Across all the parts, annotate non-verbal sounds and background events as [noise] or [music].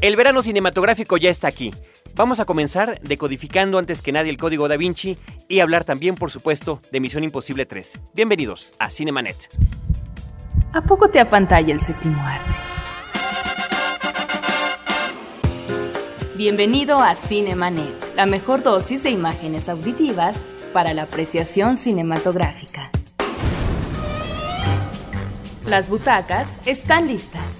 El verano cinematográfico ya está aquí. Vamos a comenzar decodificando antes que nadie el código da Vinci y hablar también, por supuesto, de Misión Imposible 3. Bienvenidos a Cinemanet. ¿A poco te apantalla el séptimo arte? Bienvenido a Cinemanet, la mejor dosis de imágenes auditivas para la apreciación cinematográfica. Las butacas están listas.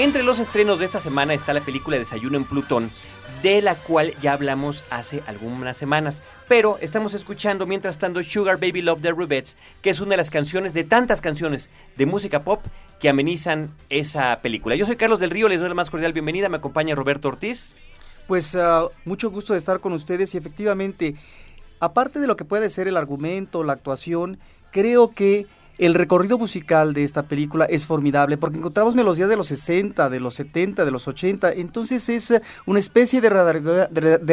Entre los estrenos de esta semana está la película Desayuno en Plutón, de la cual ya hablamos hace algunas semanas. Pero estamos escuchando mientras tanto Sugar Baby Love de Rubettes, que es una de las canciones de tantas canciones de música pop que amenizan esa película. Yo soy Carlos del Río, les doy la más cordial bienvenida. Me acompaña Roberto Ortiz. Pues uh, mucho gusto de estar con ustedes y efectivamente, aparte de lo que puede ser el argumento, la actuación, creo que el recorrido musical de esta película es formidable porque encontramos melodías de los 60, de los 70, de los 80. Entonces es eh, una especie de,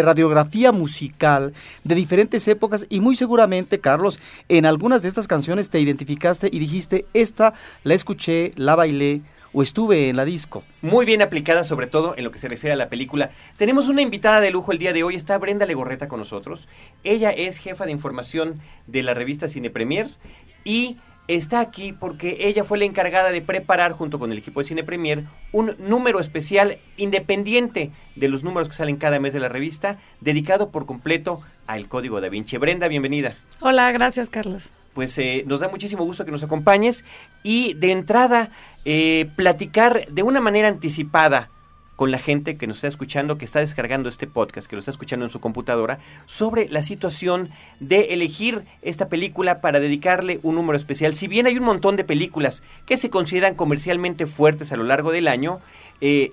radiografía musical de diferentes épocas y muy seguramente, Carlos, en algunas de estas canciones te identificaste y dijiste, esta la escuché, la bailé, o estuve en la disco. Muy bien aplicada, sobre todo en lo que se refiere a la película. Tenemos una invitada de lujo el día de hoy, está Brenda Legorreta con nosotros. Ella es jefa de información de la revista Cine Premier y está aquí porque ella fue la encargada de preparar junto con el equipo de Cine Premier un número especial independiente de los números que salen cada mes de la revista, dedicado por completo al Código da Vinci. Brenda, bienvenida. Hola, gracias Carlos. Pues eh, nos da muchísimo gusto que nos acompañes y de entrada eh, platicar de una manera anticipada con la gente que nos está escuchando, que está descargando este podcast, que lo está escuchando en su computadora, sobre la situación de elegir esta película para dedicarle un número especial. Si bien hay un montón de películas que se consideran comercialmente fuertes a lo largo del año, eh,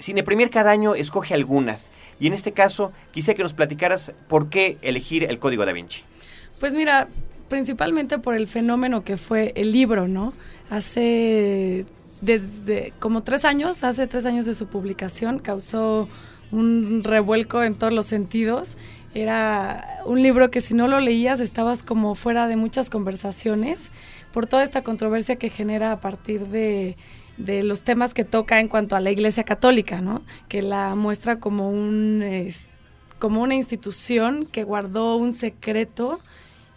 cada año escoge algunas. Y en este caso, quisiera que nos platicaras por qué elegir el Código da Vinci. Pues mira, principalmente por el fenómeno que fue el libro, ¿no? Hace desde como tres años, hace tres años de su publicación, causó un revuelco en todos los sentidos. Era un libro que si no lo leías estabas como fuera de muchas conversaciones por toda esta controversia que genera a partir de, los temas que toca en cuanto a la Iglesia Católica, ¿no? Que la muestra como un como una institución que guardó un secreto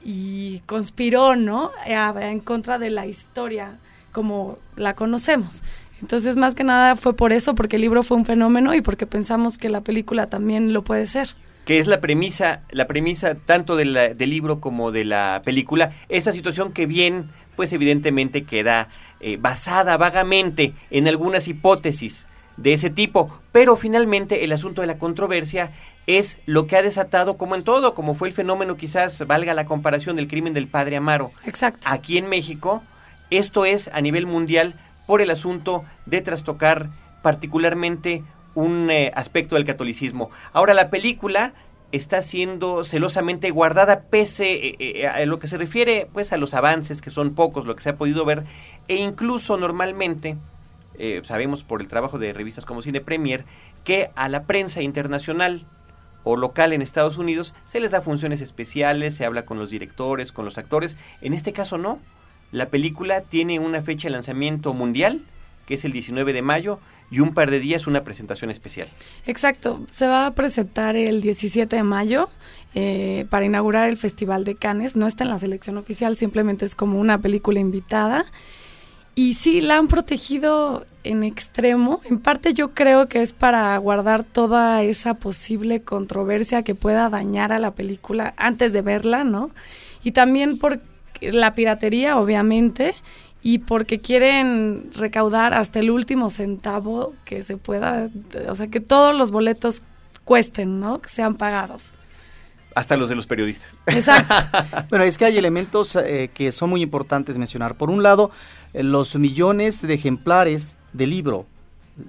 y conspiró, ¿no? en contra de la historia como la conocemos. Entonces, más que nada fue por eso, porque el libro fue un fenómeno y porque pensamos que la película también lo puede ser. Que es la premisa, la premisa tanto del libro como de la película, esta situación que bien, pues evidentemente queda eh, basada vagamente en algunas hipótesis de ese tipo, pero finalmente el asunto de la controversia es lo que ha desatado, como en todo, como fue el fenómeno, quizás valga la comparación del crimen del padre Amaro. Exacto. Aquí en México, esto es a nivel mundial por el asunto de trastocar particularmente un eh, aspecto del catolicismo. Ahora la película está siendo celosamente guardada pese eh, eh, a lo que se refiere pues a los avances que son pocos lo que se ha podido ver e incluso normalmente sabemos por el trabajo de revistas como Cine Premier que a la prensa internacional o local en Estados Unidos se les da funciones especiales, se habla con los directores, con los actores. En este caso no. La película tiene una fecha de lanzamiento mundial, que es el 19 de mayo, y un par de días una presentación especial. Exacto, se va a presentar el 17 de mayo eh, para inaugurar el Festival de Cannes. No está en la selección oficial, simplemente es como una película invitada. Y sí, la han protegido en extremo. En parte yo creo que es para guardar toda esa posible controversia que pueda dañar a la película antes de verla, ¿no? Y también por la piratería, obviamente, y porque quieren recaudar hasta el último centavo que se pueda, o sea, que todos los boletos cuesten, ¿no? Que sean pagados. Hasta los de los periodistas. Exacto. [laughs] bueno, es que hay elementos eh, que son muy importantes mencionar. Por un lado, eh, los millones de ejemplares del libro,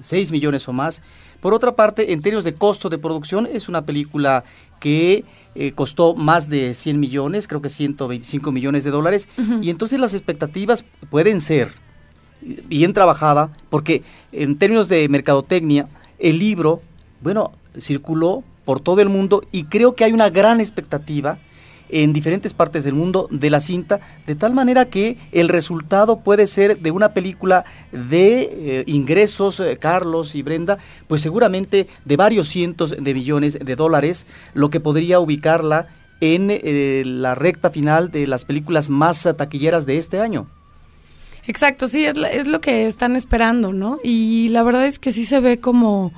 6 millones o más. Por otra parte, en términos de costo de producción, es una película que eh, costó más de 100 millones, creo que 125 millones de dólares, y entonces las expectativas pueden ser bien trabajada, porque en términos de mercadotecnia, el libro, bueno, circuló por todo el mundo y creo que hay una gran expectativa en diferentes partes del mundo de la cinta, de tal manera que el resultado puede ser de una película de eh, ingresos, eh, Carlos y Brenda, pues seguramente de varios cientos de millones de dólares, lo que podría ubicarla en eh, la recta final de las películas más taquilleras de este año. Exacto, sí, es, es lo que están esperando, ¿no? Y la verdad es que sí se ve como...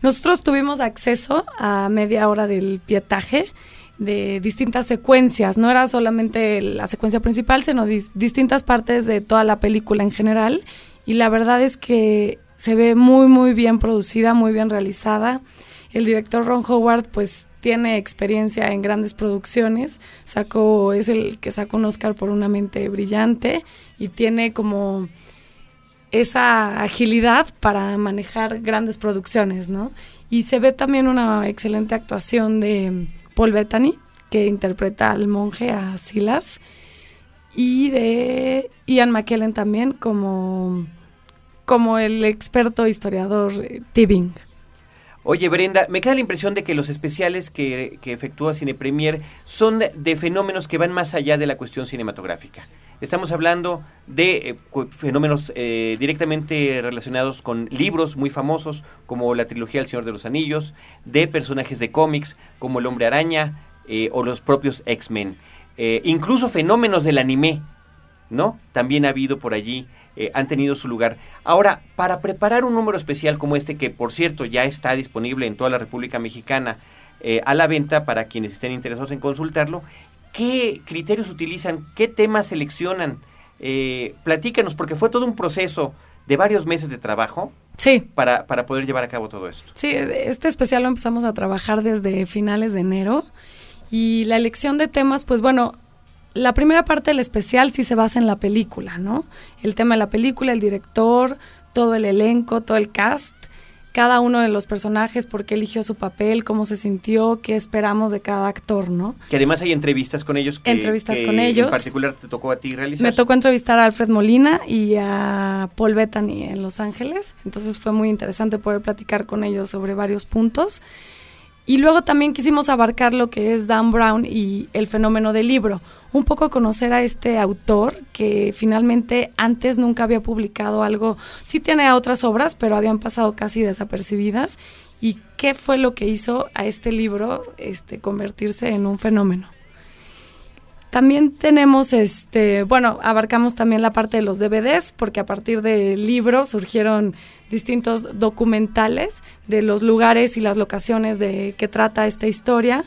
Nosotros tuvimos acceso a media hora del pietaje de distintas secuencias, no era solamente la secuencia principal, sino distintas partes de toda la película en general. Y la verdad es que se ve muy, muy bien producida, muy bien realizada. El director Ron Howard, pues tiene experiencia en grandes producciones, sacó, es el que sacó un Oscar por una mente brillante y tiene como esa agilidad para manejar grandes producciones, ¿no? Y se ve también una excelente actuación de Paul Bettany, que interpreta al monje, a Silas, y de Ian McKellen también como, como el experto historiador eh, Tibbing. Oye, Brenda, me queda la impresión de que los especiales que, que efectúa Cine Premier son de, fenómenos que van más allá de la cuestión cinematográfica. Estamos hablando de eh, fenómenos eh, directamente relacionados con libros muy famosos, como la trilogía El Señor de los Anillos, de personajes de cómics, como El Hombre Araña eh, o los propios X-Men. incluso fenómenos del anime, ¿no? También ha habido por allí eh, han tenido su lugar. Ahora, para preparar un número especial como este, que por cierto ya está disponible en toda la República Mexicana eh, a la venta para quienes estén interesados en consultarlo, ¿qué criterios utilizan? ¿Qué temas seleccionan? Eh, platícanos, porque fue todo un proceso de varios meses de trabajo. Sí. Para, para poder llevar a cabo todo esto. Sí, este especial lo empezamos a trabajar desde finales de enero. Y la elección de temas, pues bueno, la primera parte del especial sí se basa en la película, ¿no? El tema de la película, el director, todo el elenco, todo el cast, cada uno de los personajes, por qué eligió su papel, cómo se sintió, qué esperamos de cada actor, ¿no? Que además hay entrevistas con ellos. entrevistas con ellos. En particular te tocó a ti realizar. Me tocó entrevistar a Alfred Molina y a Paul Bettany en Los Ángeles, entonces fue muy interesante poder platicar con ellos sobre varios puntos. Y luego también quisimos abarcar lo que es Dan Brown y el fenómeno del libro, un poco conocer a este autor que finalmente antes nunca había publicado algo, sí tiene otras obras, pero habían pasado casi desapercibidas, y qué fue lo que hizo a este libro este, convertirse en un fenómeno. También tenemos, este, bueno, abarcamos también la parte de los DVDs, porque a partir del libro surgieron distintos documentales de los lugares y las locaciones de que trata esta historia.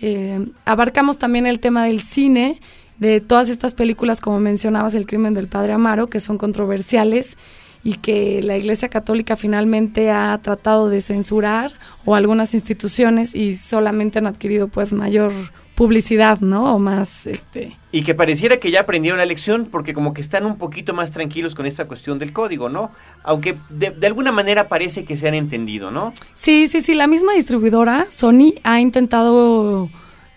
Eh, abarcamos también el tema del cine, de todas estas películas, como mencionabas, El crimen del padre Amaro, que son controversiales y que la Iglesia Católica finalmente ha tratado de censurar o algunas instituciones y solamente han adquirido pues mayor publicidad, ¿no? O más, este... Y que pareciera que ya aprendieron la lección porque como que están un poquito más tranquilos con esta cuestión del código, ¿no? Aunque de, de alguna manera parece que se han entendido, ¿no? Sí, sí, sí, la misma distribuidora, Sony, ha intentado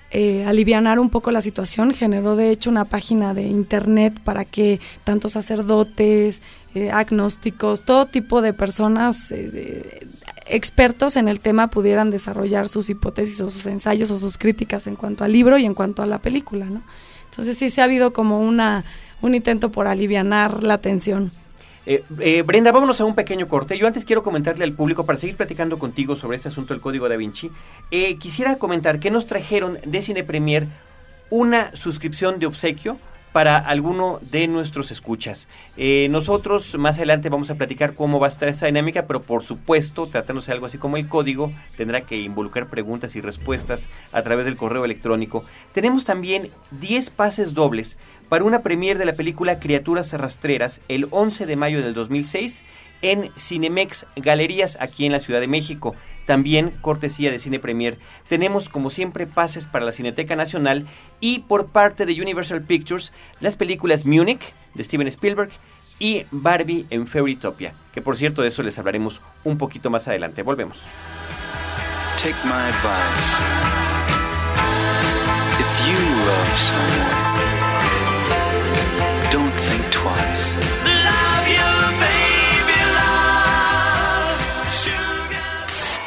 eh, alivianar un poco la situación. Generó de hecho una página de internet para que tanto sacerdotes, eh, agnósticos, todo tipo de personas eh, expertos en el tema pudieran desarrollar sus hipótesis o sus ensayos o sus críticas en cuanto al libro y en cuanto a la película, ¿no? Entonces sí se ha habido como una un intento por alivianar la tensión. Eh, eh, Brenda, vámonos a un pequeño corte. Yo antes quiero comentarle al público, para seguir platicando contigo sobre este asunto del Código da Vinci, eh, quisiera comentar que nos trajeron de Cine Premier una suscripción de obsequio para alguno de nuestros escuchas. Eh, nosotros más adelante vamos a platicar cómo va a estar esta dinámica, pero por supuesto, tratándose de algo así como el código, tendrá que involucrar preguntas y respuestas a través del correo electrónico. Tenemos también 10 pases dobles para una premier de la película Criaturas Rastreras el 11 de mayo del 2006 en Cinemex Galerías aquí en la Ciudad de México. También cortesía de Cine Premier. Tenemos como siempre pases para la Cineteca Nacional y por parte de Universal Pictures las películas Munich de Steven Spielberg y Barbie en Fairytopia, que por cierto de eso les hablaremos un poquito más adelante. Volvemos. Take my advice. If you love someone, don't think twice.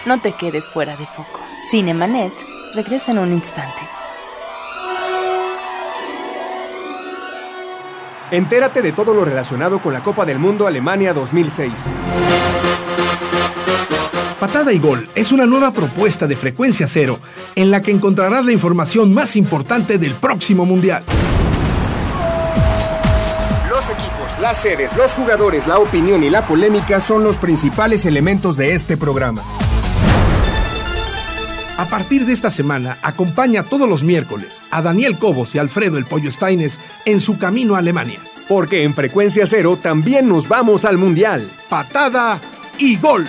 No te quedes fuera de foco. Cinemanet regresa en un instante. Entérate de todo lo relacionado con la Copa del Mundo Alemania 2006. Patada y Gol es una nueva propuesta de frecuencia cero en la que encontrarás la información más importante del próximo Mundial. Los equipos, las sedes, los jugadores, la opinión y la polémica son los principales elementos de este programa. A partir de esta semana, acompaña todos los miércoles a Daniel Cobos y Alfredo El Pollo Steines en su camino a Alemania. Porque en frecuencia cero también nos vamos al Mundial. Patada y Gol.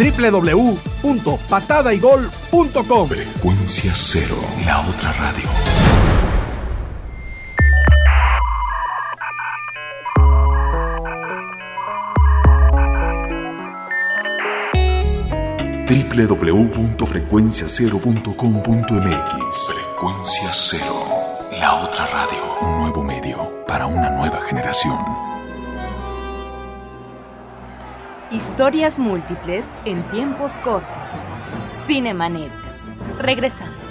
www.patadaygol.com Frecuencia cero, la otra radio. www.frecuenciacero.com.mx Frecuencia cero, la otra radio. Un nuevo medio para una nueva generación. Historias múltiples en tiempos cortos. Cinemanet. Regresamos.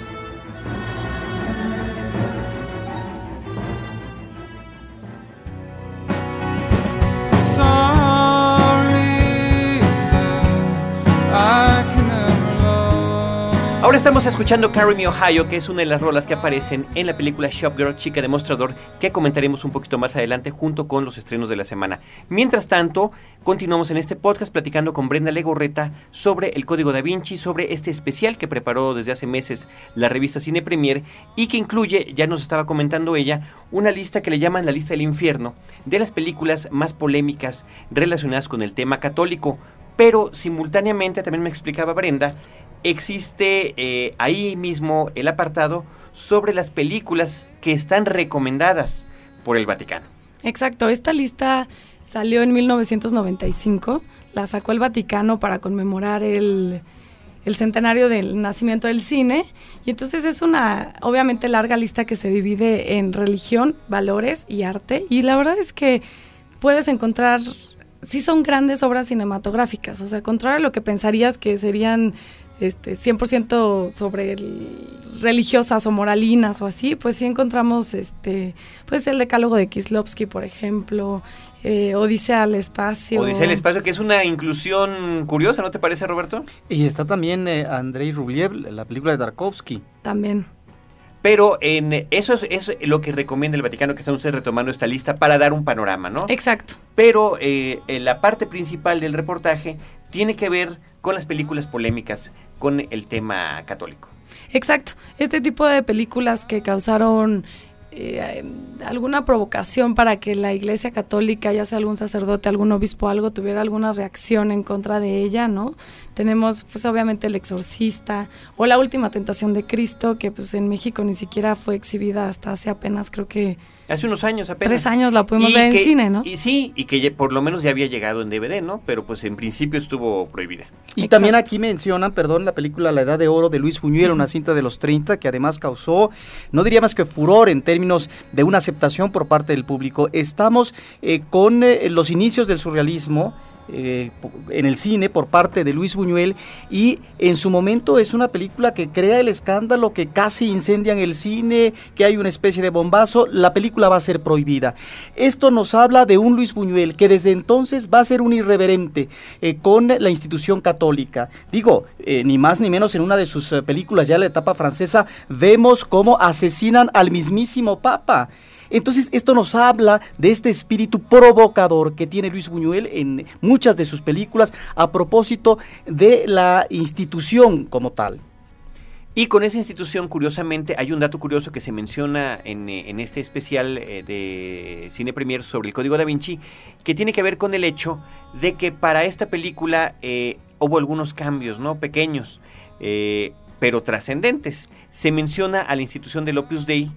Ahora estamos escuchando Carry Me Ohio, que es una de las rolas que aparecen en la película Shop Girl, Chica Demostrador, que comentaremos un poquito más adelante junto con los estrenos de la semana. Mientras tanto, continuamos en este podcast platicando con Brenda Legorreta sobre el Código Da Vinci, sobre este especial que preparó desde hace meses la revista Cine Premier y que incluye, ya nos estaba comentando ella, una lista que le llaman la lista del infierno de las películas más polémicas relacionadas con el tema católico. Pero simultáneamente, también me explicaba Brenda, existe eh, ahí mismo el apartado sobre las películas que están recomendadas por el Vaticano. Exacto, esta lista salió en 1995, la sacó el Vaticano para conmemorar el, el centenario del nacimiento del cine y entonces es una obviamente larga lista que se divide en religión, valores y arte y la verdad es que puedes encontrar sí son grandes obras cinematográficas, o sea, contrario a lo que pensarías que serían este, 100% sobre el- religiosas o moralinas o así, pues sí encontramos este, pues el decálogo de Kislovsky, por ejemplo, eh, Odisea al espacio. Odisea del Espacio, que es una inclusión curiosa, ¿no te parece, Roberto? Y está también eh, Andrei Rublev, la película de Tarkovsky. También. Pero en eso es, es lo que recomienda el Vaticano, que están ustedes retomando esta lista para dar un panorama, ¿no? Exacto. Pero eh, la parte principal del reportaje tiene que ver con las películas polémicas, con el tema católico. Exacto. Este tipo de películas que causaron eh, alguna provocación para que la Iglesia Católica, ya sea algún sacerdote, algún obispo, algo, tuviera alguna reacción en contra de ella, ¿no? Tenemos, pues, obviamente, El Exorcista o La Última Tentación de Cristo, que, pues, en México ni siquiera fue exhibida hasta hace apenas, creo que Hace unos años apenas. tres años la pudimos Y ver que- en cine, ¿no? Y sí, y que ya- por lo menos ya había llegado en DVD, ¿no? Pero pues en principio estuvo prohibida. Y Exacto. también aquí mencionan, perdón, la película La Edad de Oro de Luis Buñuel, una cinta de los 30 que además causó, no diría más que furor en términos de una aceptación por parte del público. Estamos eh, con eh, los inicios del surrealismo. Eh, en el cine por parte de Luis Buñuel y en su momento es una película que crea el escándalo que casi incendian el cine, que hay una especie de bombazo, la película va a ser prohibida. Esto nos habla de un Luis Buñuel que desde entonces va a ser un irreverente eh, con la institución católica. Digo, eh, ni más ni menos en una de sus películas ya en la etapa francesa vemos cómo asesinan al mismísimo Papa. Entonces esto nos habla de este espíritu provocador que tiene Luis Buñuel en muchas de sus películas a propósito de la institución como tal. Y con esa institución, curiosamente, hay un dato curioso que se menciona en, eh, este especial eh, de Cine Premier sobre el Código da Vinci, que tiene que ver con el hecho de que para esta película eh, hubo algunos cambios, ¿no? Pequeños, pero trascendentes. Se menciona a la institución del Opus Dei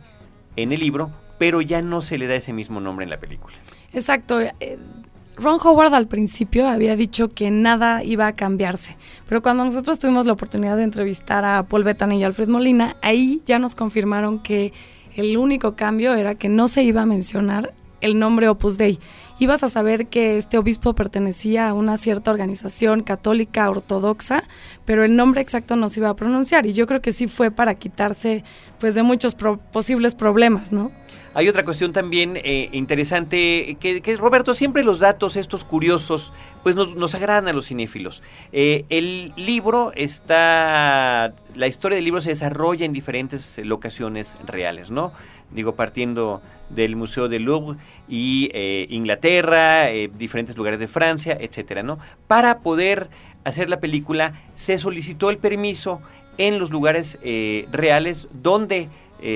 en el libro, pero ya no se le da ese mismo nombre en la película. Exacto. eh, Ron Howard al principio había dicho que nada iba a cambiarse, pero cuando nosotros tuvimos la oportunidad de entrevistar a Paul Bettany y Alfred Molina, ahí ya nos confirmaron que el único cambio era que no se iba a mencionar el nombre Opus Dei. Ibas a saber que este obispo pertenecía a una cierta organización católica ortodoxa, pero el nombre exacto no se iba a pronunciar y yo creo que sí fue para quitarse pues de muchos pro- posibles problemas, ¿no? Hay otra cuestión también eh, interesante, que, que, Roberto, siempre los datos estos curiosos, pues nos, agradan a los cinéfilos. Eh, el libro está, la historia del libro se desarrolla en diferentes locaciones reales, ¿no? Digo, partiendo del Museo del Louvre y eh, Inglaterra, eh, diferentes lugares de Francia, etcétera, ¿no? Para poder hacer la película se solicitó el permiso en los lugares eh, reales donde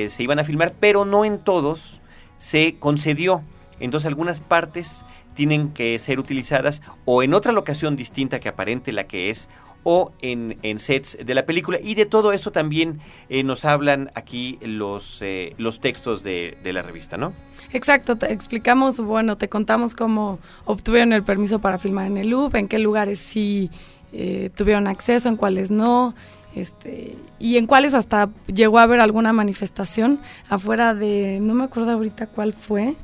se iban a filmar, pero no en todos se concedió. Entonces algunas partes tienen que ser utilizadas o en otra locación distinta que aparente la que es o en, en sets de la película. Y de todo esto también eh, nos hablan aquí los, eh, los textos de, de la revista, ¿no? Exacto, te explicamos, bueno, te contamos cómo obtuvieron el permiso para filmar en el Louvre, en qué lugares sí eh, tuvieron acceso, en cuáles no, este, y en cuáles hasta llegó a haber alguna manifestación afuera de, no me acuerdo ahorita cuál fue,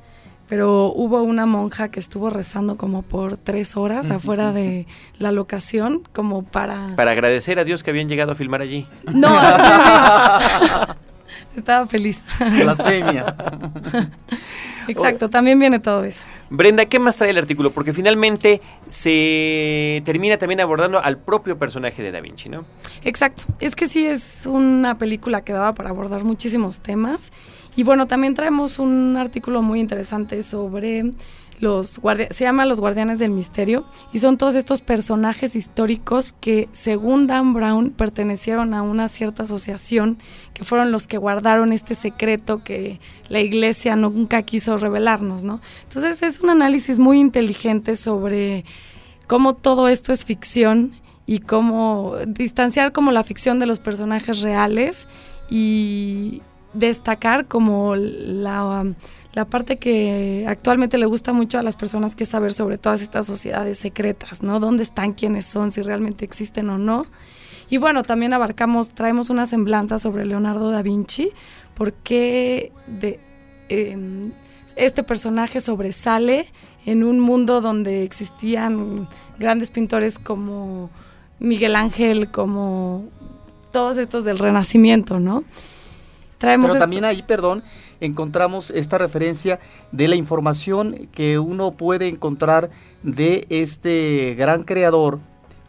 pero hubo una monja que estuvo rezando como por tres horas afuera de la locación, como para... Para agradecer a Dios que habían llegado a filmar allí. No, [laughs] estaba feliz. Blasfemia. [laughs] Exacto, también viene todo eso. Brenda, ¿qué más trae el artículo? Porque finalmente se termina también abordando al propio personaje de Da Vinci, ¿no? Exacto, es que sí es una película que daba para abordar muchísimos temas. Y bueno, también traemos un artículo muy interesante sobre los se llama Los Guardianes del Misterio, y son todos estos personajes históricos que, según Dan Brown, pertenecieron a una cierta asociación, que fueron los que guardaron este secreto que la iglesia nunca quiso revelarnos, ¿no? Entonces es un análisis muy inteligente sobre cómo todo esto es ficción y cómo distanciar como la ficción de los personajes reales y destacar como la, la parte que actualmente le gusta mucho a las personas que es saber sobre todas estas sociedades secretas, ¿no? ¿Dónde están, quiénes son, si realmente existen o no? Y bueno, también abarcamos, traemos una semblanza sobre Leonardo da Vinci, porque de, este personaje sobresale en un mundo donde existían grandes pintores como Miguel Ángel, como todos estos del Renacimiento, ¿no? Traemos Pero también ahí, perdón, encontramos esta referencia de la información que uno puede encontrar de este gran creador,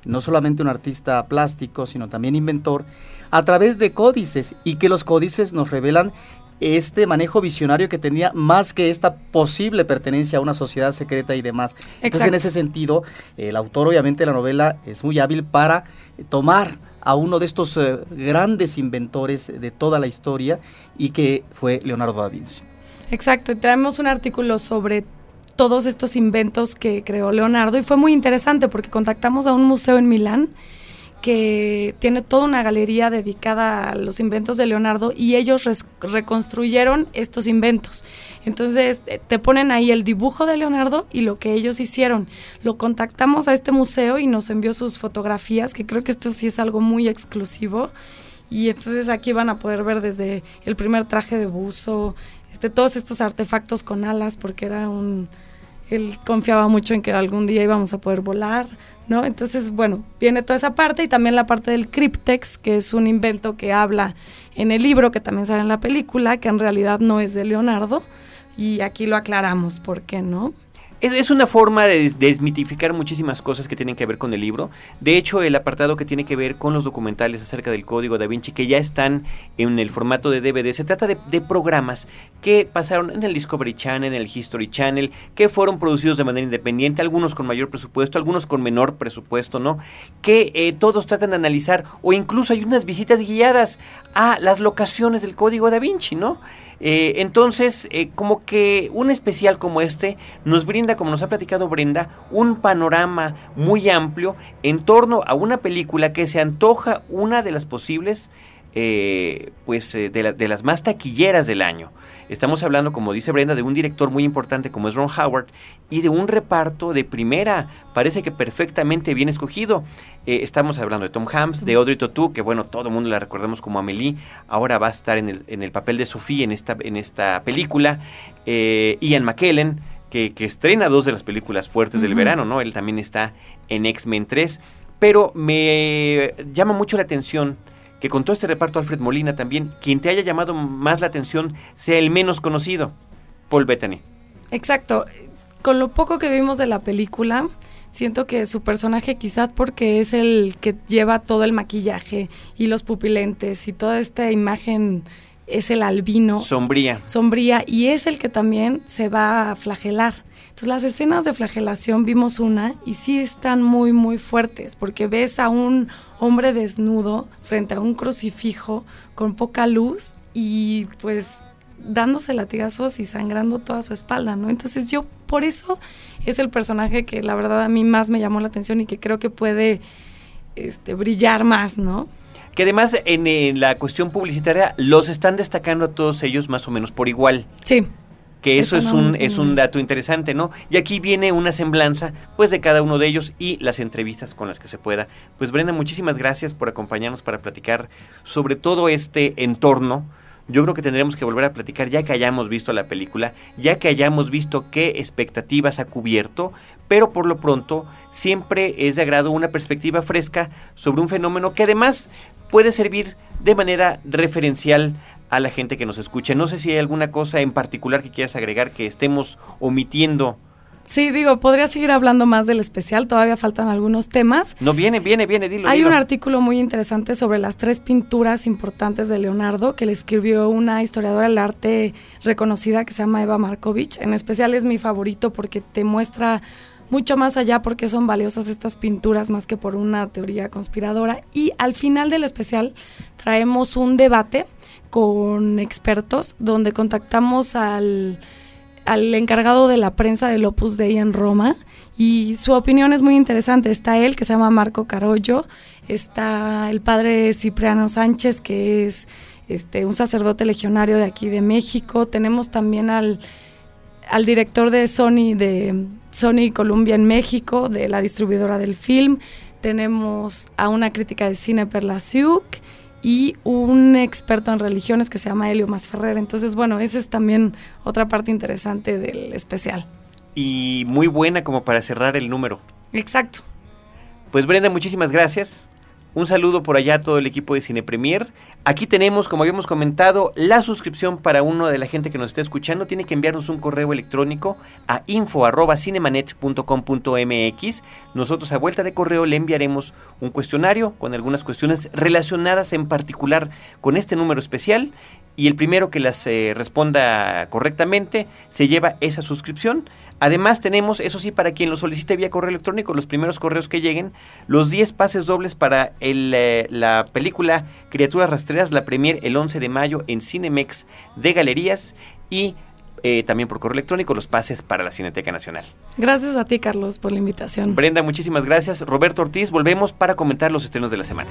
no solamente un artista plástico, sino también inventor, a través de códices y que los códices nos revelan este manejo visionario que tenía más que esta posible pertenencia a una sociedad secreta y demás. Exacto. Entonces, en ese sentido, el autor obviamente de la novela es muy hábil para tomar a uno de estos eh, grandes inventores de toda la historia y que fue Leonardo da Vinci. Exacto, y traemos un artículo sobre todos estos inventos que creó Leonardo y fue muy interesante porque contactamos a un museo en Milán que tiene toda una galería dedicada a los inventos de Leonardo y ellos reconstruyeron estos inventos. Entonces te ponen ahí el dibujo de Leonardo y lo que ellos hicieron. Lo contactamos a este museo y nos envió sus fotografías, que creo que esto sí es algo muy exclusivo. Y entonces aquí van a poder ver desde el primer traje de buzo, este, todos estos artefactos con alas, porque era un, él confiaba mucho en que algún día íbamos a poder volar, ¿no? Entonces, bueno, viene toda esa parte y también la parte del cryptex, que es un invento que habla en el libro, que también sale en la película, que en realidad no es de Leonardo, y aquí lo aclaramos, ¿por qué no? Es, una forma de desmitificar muchísimas cosas que tienen que ver con el libro. De hecho, el apartado que tiene que ver con los documentales acerca del código da Vinci, que ya están en el formato de DVD, se trata de, de programas que pasaron en el Discovery Channel, en el History Channel, que fueron producidos de manera independiente, algunos con mayor presupuesto, algunos con menor presupuesto, ¿no? Que eh, todos tratan de analizar, o incluso hay unas visitas guiadas a las locaciones del código da Vinci, ¿no? Eh, entonces, eh, como que un especial como este nos brinda, como nos ha platicado Brenda, un panorama muy amplio en torno a una película que se antoja una de las posibles, eh, pues, eh, de, la- de las más taquilleras del año. Estamos hablando, como dice Brenda, de un director muy importante como es Ron Howard y de un reparto de primera, parece que perfectamente bien escogido. Eh, estamos hablando de Tom Hanks, de Audrey Tautou, que bueno, todo el mundo la recordamos como Amelie, ahora va a estar en el, en el papel de Sophie en esta, en esta película. Eh, Ian McKellen, que, que estrena dos de las películas fuertes del verano, ¿no? Él también está en X-Men 3. Pero me llama mucho la atención que con todo este reparto Alfred Molina también, quien te haya llamado más la atención sea el menos conocido, Paul Bettany. Exacto. Con lo poco que vimos de la película, siento que su personaje quizás porque es el que lleva todo el maquillaje y los pupilentes y toda esta imagen es el albino Sombría. sombría y es el que también se va a flagelar. Entonces las escenas de flagelación vimos una y sí están muy muy fuertes porque ves a un hombre desnudo frente a un crucifijo con poca luz y pues dándose latigazos y sangrando toda su espalda, ¿no? Entonces yo por eso es el personaje que la verdad a mí más me llamó la atención y que creo que puede este, brillar más, ¿no? Que además en, en la cuestión publicitaria los están destacando a todos ellos más o menos por igual. Sí. Que eso es un, es un dato interesante, ¿no? Y aquí viene una semblanza, pues, de cada uno de ellos y las entrevistas con las que se pueda. Pues, Brenda, muchísimas gracias por acompañarnos para platicar sobre todo este entorno. Yo creo que tendremos que volver a platicar ya que hayamos visto la película, ya que hayamos visto qué expectativas ha cubierto, pero por lo pronto siempre es de agrado una perspectiva fresca sobre un fenómeno que además puede servir de manera referencial a la gente que nos escucha. No sé si hay alguna cosa en particular que quieras agregar que estemos omitiendo. Sí, digo, podría seguir hablando más del especial, todavía faltan algunos temas. No, viene, viene, viene, dilo. Hay dilo. un artículo muy interesante sobre las tres pinturas importantes de Leonardo que le escribió una historiadora del arte reconocida que se llama Eva Markovich. En especial es mi favorito porque te muestra mucho más allá porque son valiosas estas pinturas más que por una teoría conspiradora. Y al final del especial traemos un debate con expertos donde contactamos al al encargado de la prensa del Opus Dei en Roma y su opinión es muy interesante. Está él, que se llama Marco Carollo, está el padre Cipriano Sánchez, que es este, un sacerdote legionario de aquí de México. Tenemos también al, al director de Sony, de Sony Columbia en México, de la distribuidora del film. Tenemos a una crítica de cine Perla Siuk y un experto en religiones que se llama Helio Masferrer. Entonces, bueno, esa es también otra parte interesante del especial. Y muy buena como para cerrar el número. Exacto. Pues Brenda, muchísimas gracias. Un saludo por allá a todo el equipo de Cine Premier. Aquí tenemos, como habíamos comentado, la suscripción para uno de la gente que nos está escuchando. Tiene que enviarnos un correo electrónico a info@cinemanet.com.mx. Nosotros a vuelta de correo le enviaremos un cuestionario con algunas cuestiones relacionadas en particular con este número especial y el primero que las eh, responda correctamente se lleva esa suscripción. Además tenemos, eso sí, para quien lo solicite vía correo electrónico, los primeros correos que lleguen, los 10 pases dobles para el, eh, la película Criaturas Rastreras, la premier el 11 de mayo en Cinemex de Galerías y eh, también por correo electrónico los pases para la Cineteca Nacional. Gracias a ti, Carlos, por la invitación. Brenda, muchísimas gracias. Roberto Ortiz, volvemos para comentar los estrenos de la semana.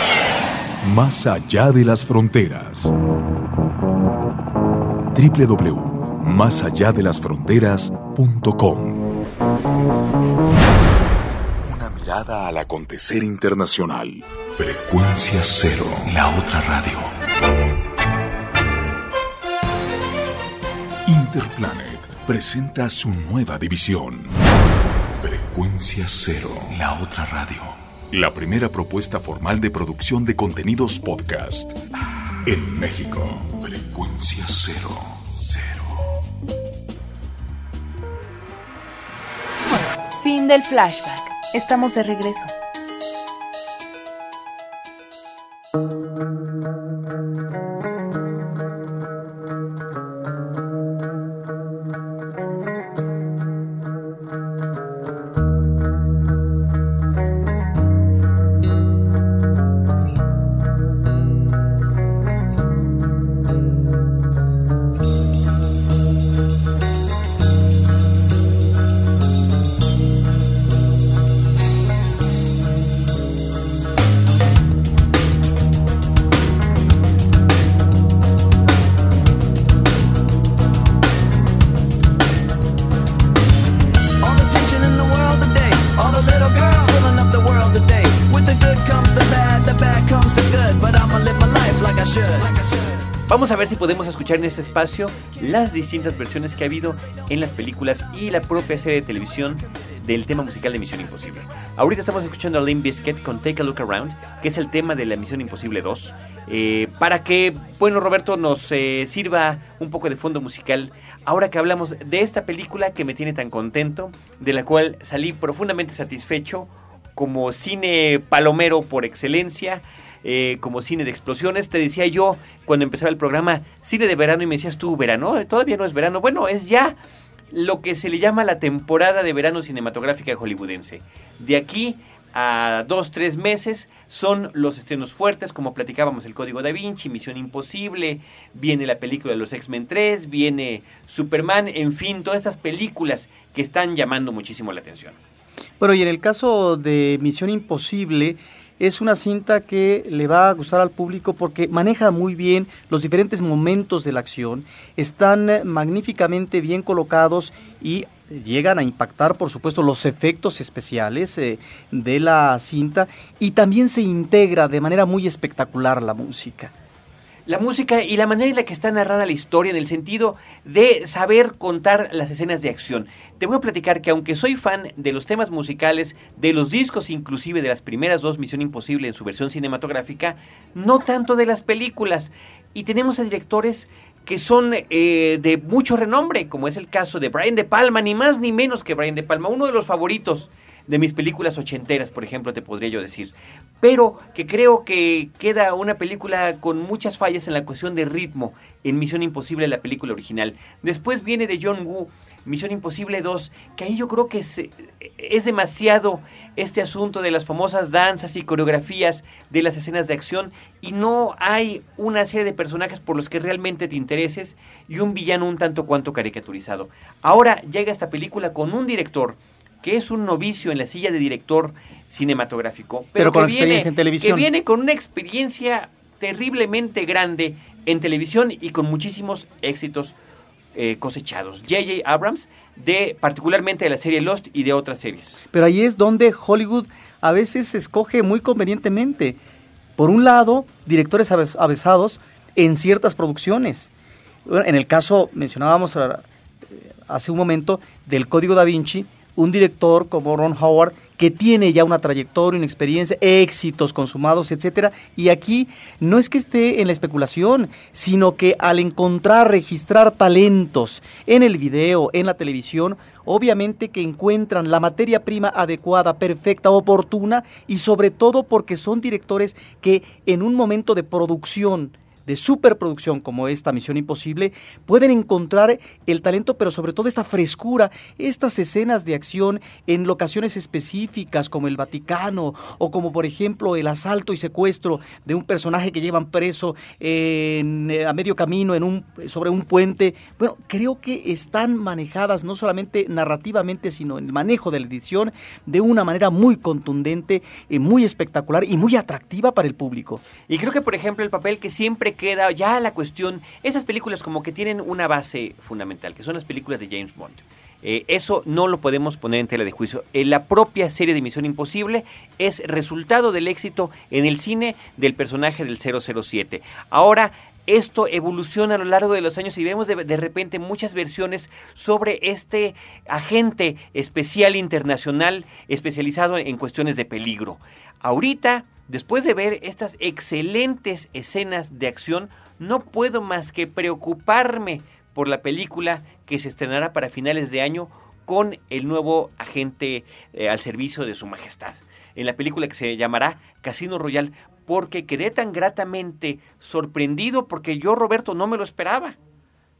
Más allá de las fronteras. www.másalladelasfronteras.com Una mirada al acontecer internacional. Frecuencia cero. La otra radio. Interplanet presenta su nueva división. Frecuencia cero. La otra radio. La primera propuesta formal de producción de contenidos podcast en México. Frecuencia cero. Cero. Fin del flashback. Estamos de regreso. Vamos a ver si podemos escuchar en este espacio las distintas versiones que ha habido en las películas y la propia serie de televisión del tema musical de Misión Imposible. Ahorita estamos escuchando a Limp Bizkit con Take a Look Around, que es el tema de la Misión Imposible 2, eh, para que, bueno, Roberto, nos eh, sirva un poco de fondo musical ahora que hablamos de esta película que me tiene tan contento, de la cual salí profundamente satisfecho como cine palomero por excelencia, eh, como cine de explosiones. Te decía yo cuando empezaba el programa, cine de verano y me decías tú, verano, todavía no es verano. Bueno, es ya lo que se le llama la temporada de verano cinematográfica hollywoodense. De aquí a dos, tres meses son los estrenos fuertes, como platicábamos el Código da Vinci, Misión Imposible, viene la película de los X-Men 3, viene Superman, en fin, todas estas películas que están llamando muchísimo la atención. Bueno, y en el caso de Misión Imposible, es una cinta que le va a gustar al público porque maneja muy bien los diferentes momentos de la acción, están magníficamente bien colocados y llegan a impactar, por supuesto, los efectos especiales eh, de la cinta y también se integra de manera muy espectacular la música. La música y la manera en la que está narrada la historia en el sentido de saber contar las escenas de acción. Te voy a platicar que aunque soy fan de los temas musicales, de los discos inclusive de las primeras dos Misión Imposible en su versión cinematográfica, no tanto de las películas. Y tenemos a directores que son eh, de mucho renombre, como es el caso de Brian De Palma, ni más ni menos que Brian De Palma, uno de los favoritos de mis películas ochenteras, por ejemplo, te podría yo decir. Pero que creo que queda una película con muchas fallas en la cuestión de ritmo en Misión Imposible, la película original. Después viene de John Woo, Misión Imposible 2, que ahí yo creo que es, es demasiado este asunto de las famosas danzas y coreografías de las escenas de acción y no hay una serie de personajes por los que realmente te intereses y un villano un tanto cuanto caricaturizado. Ahora llega esta película con un director que es un novicio en la silla de director cinematográfico, Pero con viene- experiencia en televisión. Que viene con una experiencia terriblemente grande en televisión y con muchísimos éxitos eh, cosechados. J.J. Abrams, de particularmente de la serie Lost y de otras series. Pero ahí es donde Hollywood a veces se escoge muy convenientemente. Por un lado, directores aves- avesados en ciertas producciones. En el caso, mencionábamos eh, hace un momento, del Código da Vinci, un director como Ron Howard que tiene ya una trayectoria, una experiencia, éxitos consumados, etcétera, y aquí no es que esté en la especulación, sino que al encontrar, registrar talentos en el video, en la televisión, obviamente que encuentran la materia prima adecuada, perfecta, oportuna y sobre todo porque son directores que en un momento de producción de superproducción como esta Misión Imposible, pueden encontrar el talento, pero sobre todo esta frescura, estas escenas de acción en locaciones específicas como el Vaticano o como por ejemplo el asalto y secuestro de un personaje que llevan preso eh, a medio camino en un, sobre un puente. Bueno, creo que están manejadas no solamente narrativamente, sino en el manejo de la edición de una manera muy contundente, eh, muy espectacular y muy atractiva para el público. Y creo que, por ejemplo, el papel que siempre queda, ya la cuestión, esas películas como que tienen una base fundamental, que son las películas de James Bond. Eh, eso no lo podemos poner en tela de juicio. Eh, la propia serie de Misión Imposible es resultado del éxito en el cine del personaje del 007. Ahora, esto evoluciona a lo largo de los años y vemos de, de, repente muchas versiones sobre este agente especial internacional especializado en cuestiones de peligro. Ahorita, después de ver estas excelentes escenas de acción, no puedo más que preocuparme por la película que se estrenará para finales de año con el nuevo agente eh, al servicio de su majestad. En la película que se llamará Casino Royal, porque quedé tan gratamente sorprendido porque yo, Roberto, no me lo esperaba.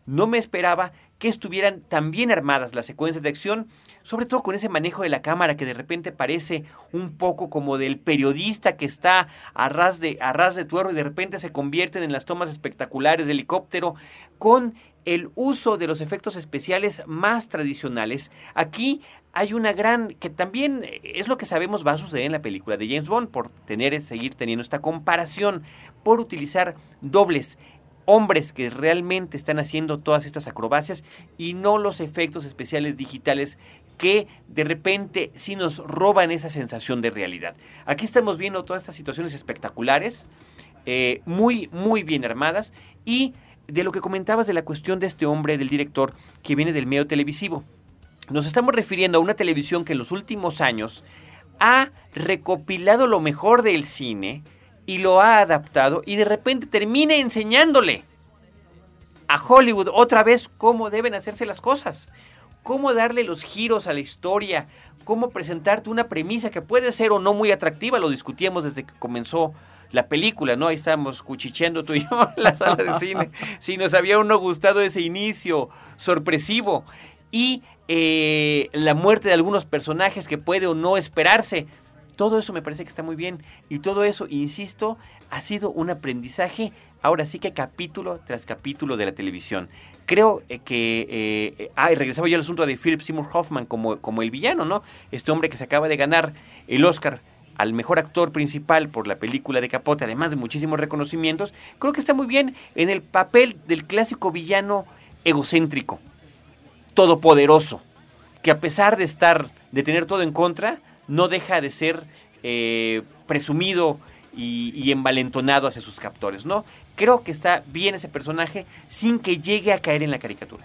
No me esperaba que estuvieran tan bien armadas las secuencias de acción, sobre todo con ese manejo de la cámara que de repente parece un poco como del periodista que está a ras de, a ras de tuerro y de repente se convierten en las tomas espectaculares de helicóptero, con el uso de los efectos especiales más tradicionales. Aquí hay una gran, que también es lo que sabemos va a suceder en la película de James Bond, por tener, seguir teniendo esta comparación, por utilizar dobles hombres que realmente están haciendo todas estas acrobacias y no los efectos especiales digitales que de repente sí nos roban esa sensación de realidad. Aquí estamos viendo todas estas situaciones espectaculares, eh, muy, muy bien armadas y de lo que comentabas de la cuestión de este hombre, del director, que viene del medio televisivo. Nos estamos refiriendo a una televisión que en los últimos años ha recopilado lo mejor del cine y lo ha adaptado y de repente termina enseñándole a Hollywood otra vez cómo deben hacerse las cosas, cómo darle los giros a la historia, cómo presentarte una premisa que puede ser o no muy atractiva, lo discutíamos desde que comenzó la película, ¿no? Ahí estábamos cuchicheando tú y yo [laughs] en la sala de cine. Si nos había uno gustado ese inicio sorpresivo y eh, la muerte de algunos personajes que puede o no esperarse. Todo eso me parece que está muy bien. Y todo eso, insisto, ha sido un aprendizaje, ahora sí que capítulo tras capítulo de la televisión. Creo eh, que... Eh, ah, y regresaba yo al asunto de Philip Seymour Hoffman como, como el villano, ¿no? Este hombre que se acaba de ganar el Oscar al mejor actor principal por la película de Capote, además de muchísimos reconocimientos, creo que está muy bien en el papel del clásico villano egocéntrico, todopoderoso, que a pesar de estar, de tener todo en contra, no deja de ser eh, presumido y, y, envalentonado hacia sus captores, ¿no? Creo que está bien ese personaje sin que llegue a caer en la caricatura.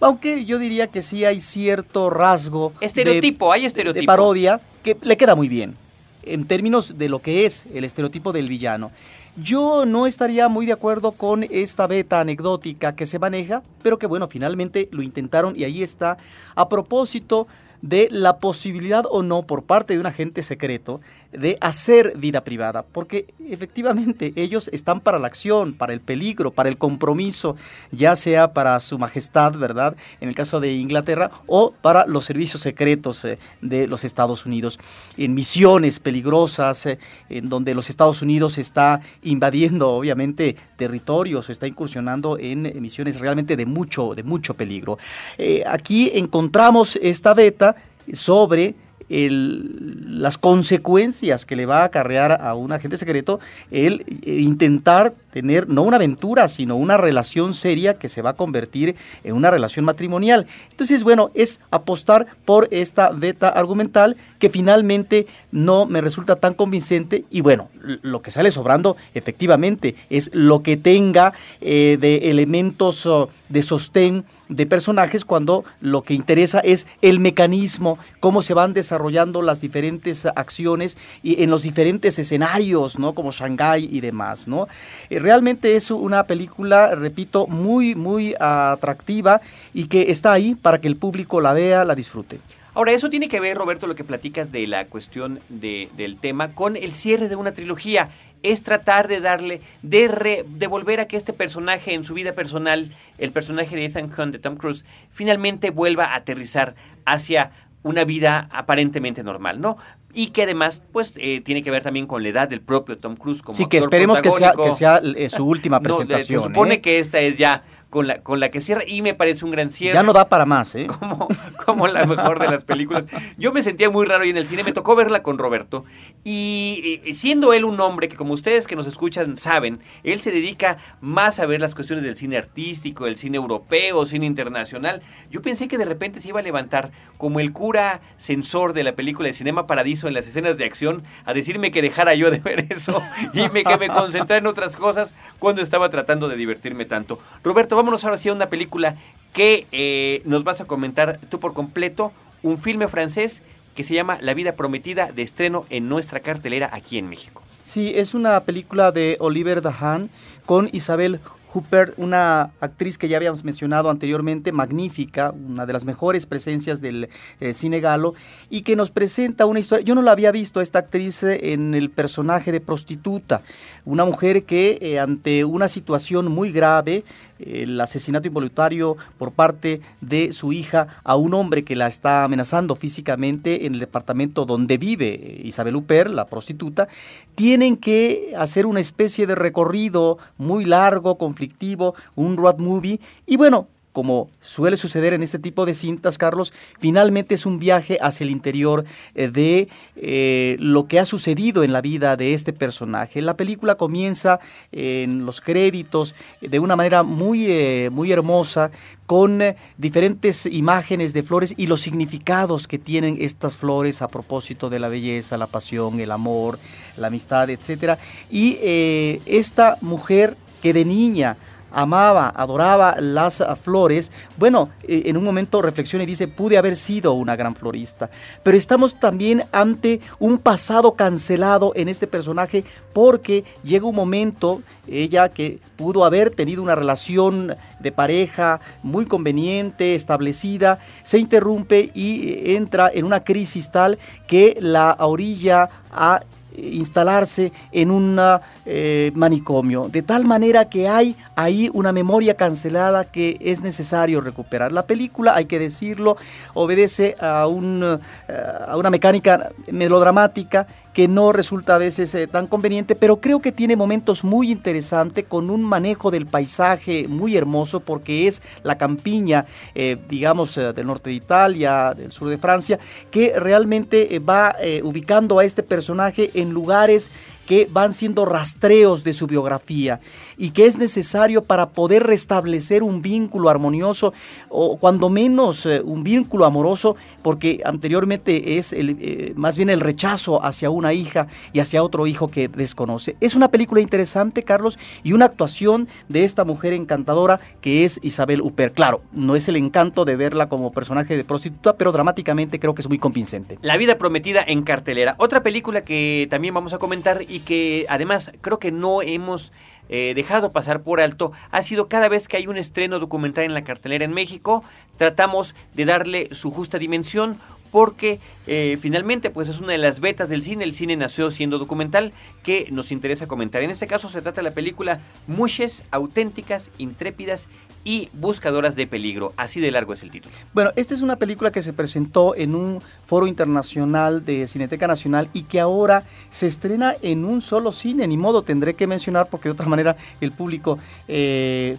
Aunque yo diría que sí hay cierto rasgo. Estereotipo, de, hay estereotipo. De parodia que le queda muy bien en términos de lo que es el estereotipo del villano. Yo no estaría muy de acuerdo con esta beta anecdótica que se maneja, pero que bueno, finalmente lo intentaron y ahí está. A propósito de la posibilidad o no por parte de un agente secreto de hacer vida privada, porque efectivamente ellos están para la acción, para el peligro, para el compromiso, ya sea para su majestad, ¿verdad? En el caso de Inglaterra, o para los servicios secretos eh, de los Estados Unidos, en misiones peligrosas, eh, en donde los Estados Unidos está invadiendo, obviamente, territorios, está incursionando en misiones realmente de mucho, de mucho peligro. Eh, aquí encontramos esta beta sobre el, las consecuencias que le va a acarrear a un agente secreto el intentar tener no una aventura, sino una relación seria que se va a convertir en una relación matrimonial. Entonces, bueno, es apostar por esta beta argumental que finalmente no me resulta tan convincente y bueno, lo que sale sobrando efectivamente es lo que tenga eh, de elementos uh, de sostén de personajes cuando lo que interesa es el mecanismo, cómo se van desarrollando las diferentes acciones y en los diferentes escenarios, ¿no? Como Shanghái y demás, ¿no? Eh, realmente es una película, repito, muy, muy atractiva y que está ahí para que el público la vea, la disfrute. Ahora, eso tiene que ver, Roberto, lo que platicas de la cuestión de, del tema con el cierre de una trilogía. es tratar de darle, de, re- de volver a que este personaje en su vida personal, el personaje de Ethan Hunt, de Tom Cruise, finalmente vuelva a aterrizar hacia una vida aparentemente normal, ¿no? Y que además, pues, eh, tiene que ver también con la edad del propio Tom Cruise como Sí, que actor esperemos que sea, que sea eh, su última [laughs] No, presentación. se supone ¿eh? que esta es ya con la, con la que cierra y me parece un gran cierre Ya no da para más, ¿eh? como, como la mejor de las películas. Yo me sentía muy raro ahí en el cine, me tocó verla con Roberto. Y siendo él un hombre que, como ustedes que nos escuchan saben, él se dedica más a ver las cuestiones del cine artístico, del cine europeo, cine internacional. Yo pensé que de repente se iba a levantar como el cura censor de la película de Cinema Paradiso en las escenas de acción a decirme que dejara yo de ver eso y me, que me concentrara en otras cosas cuando estaba tratando de divertirme tanto. Roberto, vámonos ahora sí a una película que eh, nos vas a comentar tú por completo, un filme francés que se llama La vida prometida de estreno en nuestra cartelera aquí en México. Sí, es una película de Oliver Dahan con Isabel Huppert, una actriz que ya habíamos mencionado anteriormente, magnífica, una de las mejores presencias del eh, cine galo, y que nos presenta una historia. Yo no la había visto esta actriz eh, en el personaje de prostituta, una mujer que eh, ante una situación muy grave, el asesinato involuntario por parte de su hija a un hombre que la está amenazando físicamente en el departamento donde vive eh, Isabel Huppert, la prostituta, tienen que hacer una especie de recorrido muy largo, conflictivo, un road movie, y bueno, como suele suceder en este tipo de cintas, Carlos, finalmente es un viaje hacia el interior eh, de eh, lo que ha sucedido en la vida de este personaje. La película comienza en los créditos eh, de una manera muy, eh, muy hermosa, con eh, diferentes imágenes de flores y los significados que tienen estas flores a propósito de la belleza, la pasión, el amor, la amistad, etc. Y eh, esta mujer que de niña amaba, adoraba las ah, flores, bueno, eh, en un momento reflexiona y dice, pude haber sido una gran florista, pero estamos también ante un pasado cancelado en este personaje porque llega un momento, ella que pudo haber tenido una relación de pareja muy conveniente, establecida, se interrumpe y eh, entra en una crisis tal que la orilla a instalarse en un eh, manicomio, de tal manera que hay ahí una memoria cancelada que es necesario recuperar. La película, hay que decirlo, obedece a, un, eh, a una mecánica melodramática que no resulta a veces eh, tan conveniente, pero creo que tiene momentos muy interesantes con un manejo del paisaje muy hermoso porque es la campiña, eh, digamos, eh, del norte de Italia, del sur de Francia, que realmente va ubicando a este personaje en lugares que van siendo rastreos de su biografía y que es necesario para poder restablecer un vínculo armonioso o cuando menos eh, un vínculo amoroso porque anteriormente es el, eh, más bien el rechazo hacia una hija y hacia otro hijo que desconoce. Es una película interesante, Carlos, y una actuación de esta mujer encantadora que es Isabel Huppert. Claro, no es el encanto de verla como personaje de prostituta, pero dramáticamente creo que es muy convincente. La vida prometida en cartelera. Otra película que también vamos a comentar que además creo que no hemos eh, dejado pasar por alto ha sido cada vez que hay un estreno documental en la cartelera en México, tratamos de darle su justa dimensión porque eh, finalmente pues es una de las vetas del cine, el cine nació siendo documental que nos interesa comentar. En este caso se trata de la película Mushes auténticas, intrépidas y buscadoras de peligro, así de largo es el título. Bueno, esta es una película que se presentó en un foro internacional de Cineteca Nacional y que ahora se estrena en un solo cine. Ni modo, tendré que mencionar porque de otra manera el público, eh,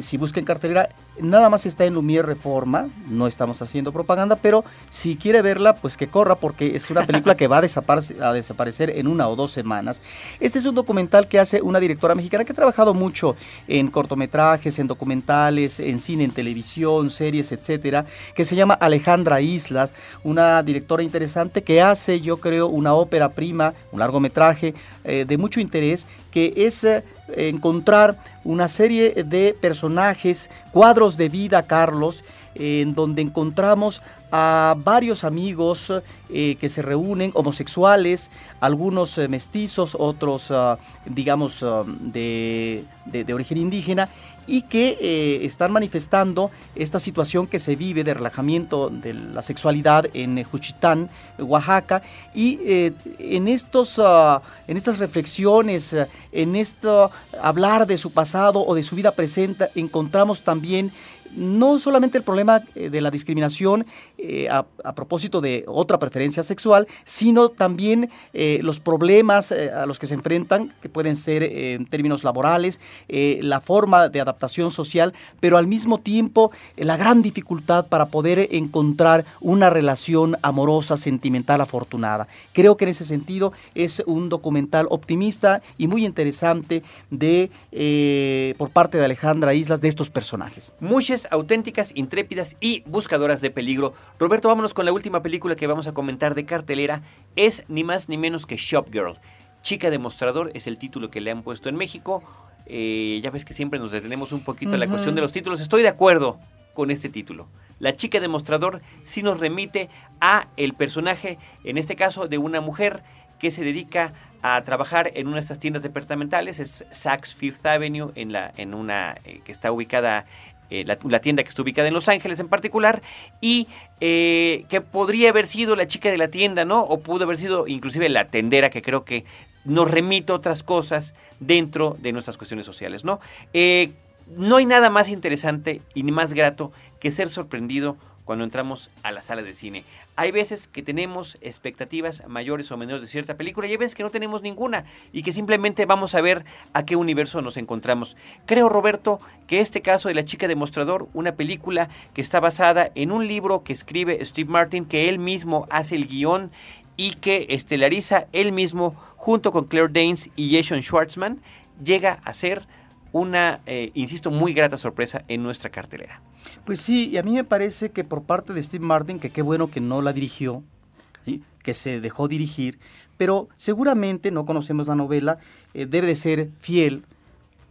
si busca en cartelera, nada más está en Lumière Reforma. No estamos haciendo propaganda, pero si quiere verla, pues que corra porque es una película que va a desaparecer, en una o dos semanas. Este es un documental que hace una directora mexicana que ha trabajado mucho en cortometrajes, en documentales, en cine, en televisión, series, etcétera, que se llama Alejandra Islas, una directora interesante que hace, yo creo, una ópera prima, un largometraje eh, de mucho interés, que es eh, encontrar una serie de personajes, cuadros de vida, Carlos, en donde encontramos a varios amigos eh, que se reúnen, homosexuales, algunos eh, mestizos, otros, ah, digamos, ah, de- de origen indígena, y que eh, están manifestando esta situación que se vive de relajamiento de la sexualidad en eh, Juchitán, Oaxaca, y eh, en, estos, ah, en estas reflexiones, en esto hablar de su pasado o de su vida presente, encontramos también no solamente el problema eh, de la discriminación eh, a, propósito de otra preferencia sexual, sino también eh, los problemas a los que se enfrentan, que pueden ser en términos laborales, la forma de adaptación social, pero al mismo tiempo la gran dificultad para poder encontrar una relación amorosa, sentimental, afortunada. Creo que en ese sentido es un documental optimista y muy interesante de por parte de Alejandra Islas de estos personajes. Muchas auténticas, intrépidas y buscadoras de peligro. Roberto, vámonos con la última película que vamos a comentar de cartelera. Es ni más ni menos que Shop Girl. Chica demostrador es el título que le han puesto en México. Eh, ya ves que siempre nos detenemos un poquito en la Ujú. cuestión de los títulos. Estoy de acuerdo con este título. La chica demostrador sí nos remite a el personaje, en este caso de una mujer que se dedica a trabajar en una de estas tiendas departamentales, es Saks Fifth Avenue, en, la, en una eh, que está ubicada, eh, la, tienda que está ubicada en Los Ángeles en particular, y eh, que podría haber sido la chica de la tienda, ¿no? O pudo haber sido inclusive la tendera, que creo que nos remite a otras cosas dentro de nuestras cuestiones sociales, ¿no? Eh, no hay nada más interesante y ni más grato que ser sorprendido cuando entramos a la sala de cine. Hay veces que tenemos expectativas mayores o menores de cierta película y hay veces que no tenemos ninguna y que simplemente vamos a ver a qué universo nos encontramos. Creo, Roberto, que este caso de La chica demostrador, una película que está basada en un libro que escribe Steve Martin, que él mismo hace el guion y que estelariza él mismo junto con Claire Danes y Jason Schwartzman, llega a ser una, eh, insisto, muy grata sorpresa en nuestra cartelera. Pues sí, y a mí me parece que por parte de Steve Martin, que qué bueno que no la dirigió, que se dejó dirigir, pero seguramente, no conocemos la novela, eh, debe de ser fiel,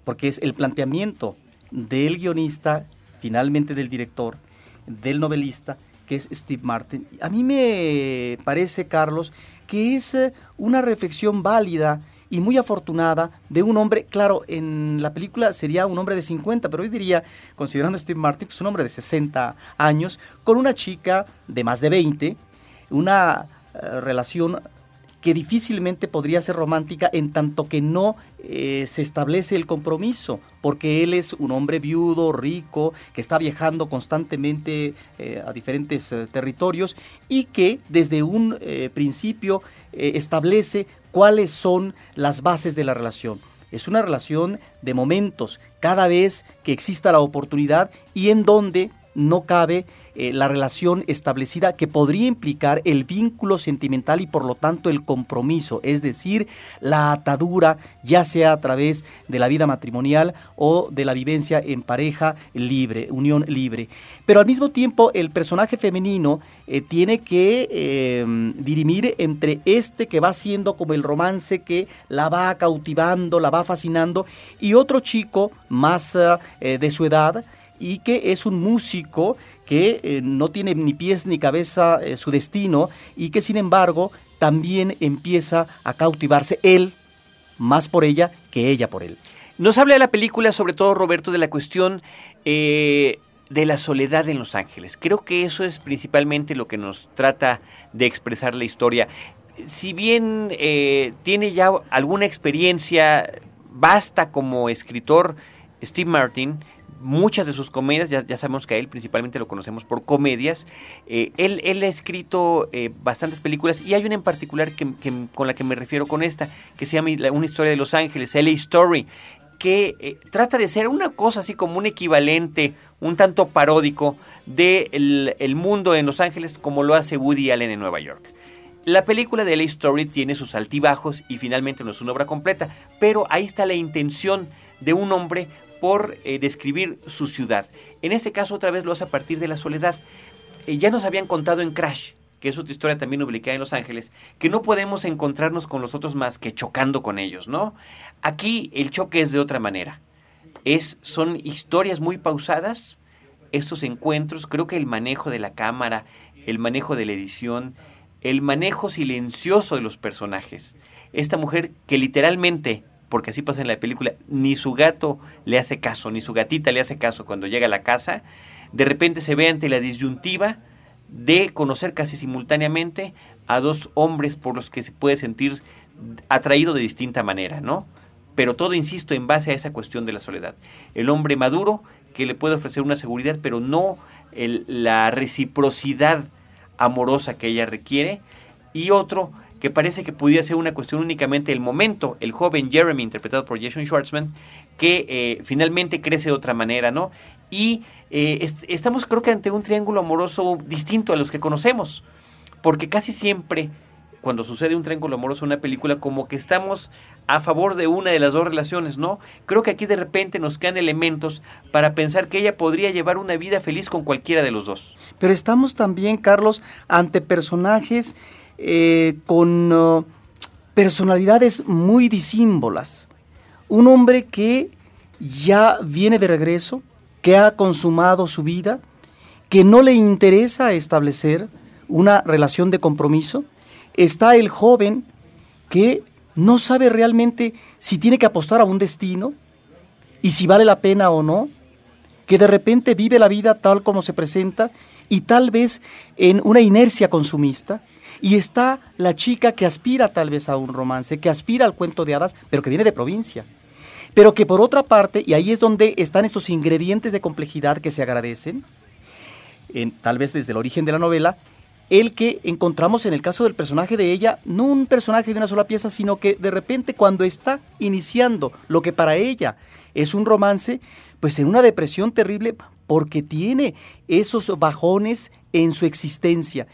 porque es el planteamiento del guionista, finalmente del director, del novelista, que es Steve Martin. A mí me parece, Carlos, que es eh, una reflexión válida y muy afortunada de un hombre, claro, en la película sería un hombre de 50, pero hoy diría, considerando a Steve Martin, pues un hombre de 60 años, con una chica de más de 20, una eh, relación que difícilmente podría ser romántica en tanto que no eh, se establece el compromiso, porque él es un hombre viudo, rico, que está viajando constantemente eh, a diferentes territorios y que desde un principio establece cuáles son las bases de la relación. Es una relación de momentos, cada vez que exista la oportunidad y en donde no cabe eh, la relación establecida que podría implicar el vínculo sentimental y por lo tanto el compromiso, es decir, la atadura, ya sea a través de la vida matrimonial o de la vivencia en pareja libre, unión libre. Pero al mismo tiempo el personaje femenino eh, tiene que eh, dirimir entre este que va siendo como el romance que la va cautivando, la va fascinando, y otro chico más eh, de su edad y que es un músico que eh, no tiene ni pies ni cabeza eh, su destino y que sin embargo también empieza a cautivarse él más por ella que ella por él. Nos habla de la película, sobre todo Roberto, de la cuestión eh, de la soledad en Los Ángeles. Creo que eso es principalmente lo que nos trata de expresar la historia. Si bien tiene ya alguna experiencia basta como escritor, Steve Martin, muchas de sus comedias, ya, sabemos que a él principalmente lo conocemos por comedias, eh, él, él, ha escrito eh, bastantes películas y hay una en particular que, que, con la que me refiero con esta, que se llama Una historia de Los Ángeles, LA Story, que eh, trata de ser una cosa así como un equivalente, un tanto paródico del de el mundo en Los Ángeles como lo hace Woody Allen en Nueva York. La película de LA Story tiene sus altibajos y finalmente no es una obra completa, pero ahí está la intención de un hombre por eh, describir su ciudad. En este caso otra vez lo hace a partir de la soledad. Eh, ya nos habían contado en Crash, que es otra historia también ubicada en Los Ángeles, que no podemos encontrarnos con los otros más que chocando con ellos, ¿no? Aquí el choque es de otra manera. Es, son historias muy pausadas, estos encuentros, creo que el manejo de la cámara, el manejo de la edición, el manejo silencioso de los personajes. Esta mujer que literalmente porque así pasa en la película, ni su gato le hace caso, ni su gatita le hace caso cuando llega a la casa, de repente se ve ante la disyuntiva de conocer casi simultáneamente a dos hombres por los que se puede sentir atraído de distinta manera, ¿no? Pero todo, insisto, en base a esa cuestión de la soledad. El hombre maduro que le puede ofrecer una seguridad, pero no la reciprocidad amorosa que ella requiere, y otro que parece que pudiera ser una cuestión únicamente del momento, el joven Jeremy, interpretado por Jason Schwartzman, que eh, finalmente crece de otra manera, ¿no? Y eh, est- estamos creo que ante un triángulo amoroso distinto a los que conocemos, porque casi siempre cuando sucede un triángulo amoroso en una película, como que estamos a favor de una de las dos relaciones, ¿no? Creo que aquí de repente nos quedan elementos para pensar que ella podría llevar una vida feliz con cualquiera de los dos. Pero estamos también, Carlos, ante personajes eh, con uh, personalidades muy disímbolas. Un hombre que ya viene de regreso, que ha consumado su vida, que no le interesa establecer una relación de compromiso. Está el joven que no sabe realmente si tiene que apostar a un destino y si vale la pena o no, que de repente vive la vida tal como se presenta y tal vez en una inercia consumista. Y está la chica que aspira tal vez a un romance, que aspira al cuento de hadas, pero que viene de provincia. Pero que por otra parte, y ahí es donde están estos ingredientes de complejidad que se agradecen, en- tal vez desde el origen de la novela, el que encontramos en el caso del personaje de ella, no un personaje de una sola pieza, sino que de repente cuando está iniciando lo que para ella es un romance, pues en una depresión terrible porque tiene esos bajones en su existencia.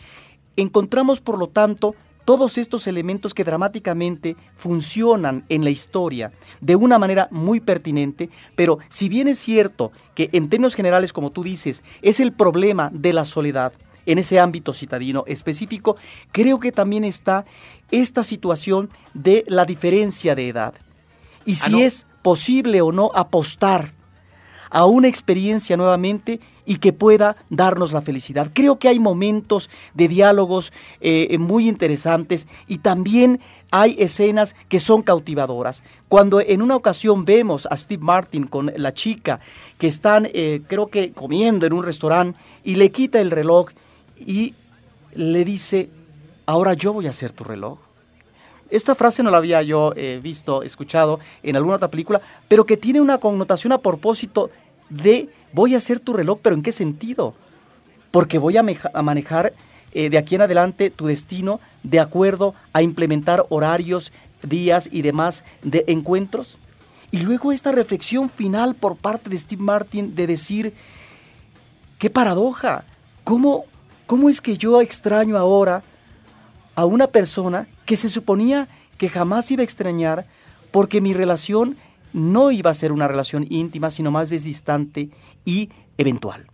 Encontramos, por lo tanto, todos estos elementos que dramáticamente funcionan en la historia de una manera muy pertinente, pero si bien es cierto que en términos generales, como tú dices, es el problema de la soledad en ese ámbito citadino específico, creo que también está esta situación de la diferencia de edad. Y si no. es posible o no apostar a una experiencia nuevamente y que pueda darnos la felicidad. Creo que hay momentos de diálogos eh, muy interesantes y también hay escenas que son cautivadoras. Cuando en una ocasión vemos a Steve Martin con la chica que están, eh, creo que comiendo en un restaurante y le quita el reloj y le dice, ahora yo voy a hacer tu reloj. Esta frase no la había yo eh, visto, escuchado en alguna otra película, pero que tiene una connotación a propósito de voy a hacer tu reloj, pero ¿en qué sentido? Porque voy a manejar eh, de aquí en adelante tu destino de acuerdo a implementar horarios, días y demás de encuentros. Y luego esta reflexión final por parte de Steve Martin de decir, qué paradoja, ¿cómo, cómo es que yo extraño ahora a una persona que se suponía que jamás iba a extrañar porque mi relación no iba a ser una relación íntima, sino más bien distante y eventual.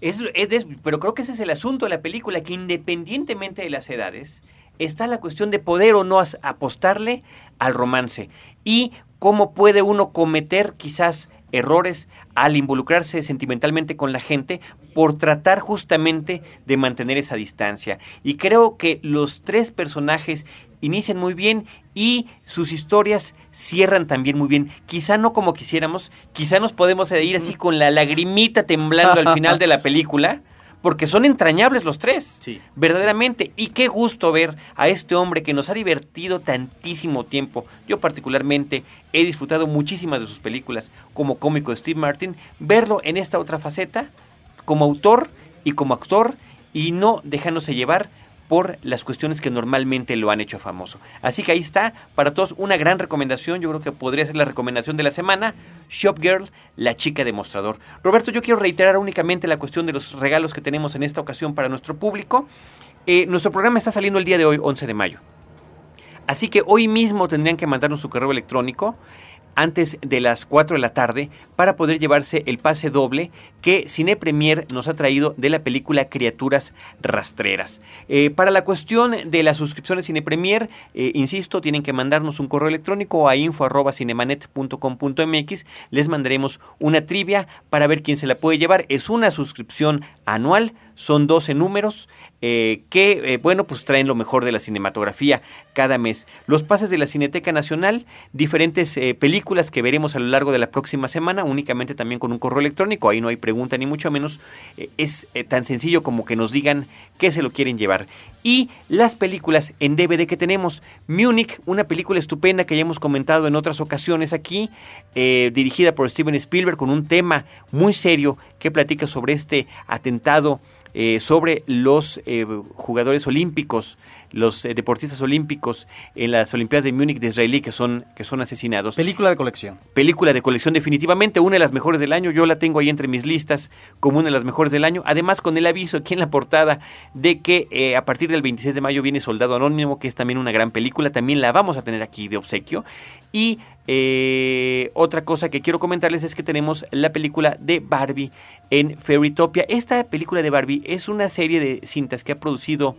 Es, es pero creo que ese es el asunto de la película, que independientemente de las edades, está la cuestión de poder o no apostarle al romance y cómo puede uno cometer quizás errores al involucrarse sentimentalmente con la gente por tratar justamente de mantener esa distancia. Y creo que los tres personajes inician muy bien y sus historias cierran también muy bien. Quizá no como quisiéramos, quizá nos podemos ir así con la lagrimita temblando al final de la película, porque son entrañables los tres, verdaderamente. Y qué gusto ver a este hombre que nos ha divertido tantísimo tiempo. Yo particularmente he disfrutado muchísimas de sus películas como cómico de Steve Martin, verlo en esta otra faceta, como autor y como actor, y no dejándose llevar por las cuestiones que normalmente lo han hecho famoso. Así que ahí está, para todos una gran recomendación, yo creo que podría ser la recomendación de la semana, Shop Girl, la chica demostrador. Roberto, yo quiero reiterar únicamente la cuestión de los regalos que tenemos en esta ocasión para nuestro público. Eh, nuestro programa está saliendo el día de hoy, 11 de mayo. Así que hoy mismo tendrían que mandarnos su correo electrónico antes de las 4 de la tarde para poder llevarse el pase doble que Cine Premier nos ha traído de la película Criaturas Rastreras. Eh, para la cuestión de la suscripción de Cine Premier, eh, insisto, tienen que mandarnos un correo electrónico a info.cinemanet.com.mx. Les mandaremos una trivia para ver quién se la puede llevar. Es una suscripción anual, son 12 números eh, que, eh, bueno, pues traen lo mejor de la cinematografía cada mes. Los pases de la Cineteca Nacional, diferentes eh, películas que veremos a lo largo de la próxima semana, únicamente también con un correo electrónico, ahí no hay pregunta ni mucho menos, es tan sencillo como que nos digan qué se lo quieren llevar. Y las películas en DVD que tenemos, Munich, una película estupenda que ya hemos comentado en otras ocasiones aquí, dirigida por Steven Spielberg con un tema muy serio que platica sobre este atentado eh, sobre los eh, jugadores olímpicos, los eh, deportistas olímpicos en las Olimpiadas de Múnich de Israelí que son, que son asesinados. Película de colección. Película de colección, definitivamente una de las mejores del año. Yo la tengo ahí entre mis listas como una de las mejores del año. Además, con el aviso aquí en la portada de que a partir del 26 de mayo viene Soldado Anónimo, que es también una gran película. También la vamos a tener aquí de obsequio. Y eh, otra cosa que quiero comentarles es que tenemos la película de Barbie en Fairytopia. Esta película de Barbie es una serie de cintas que ha producido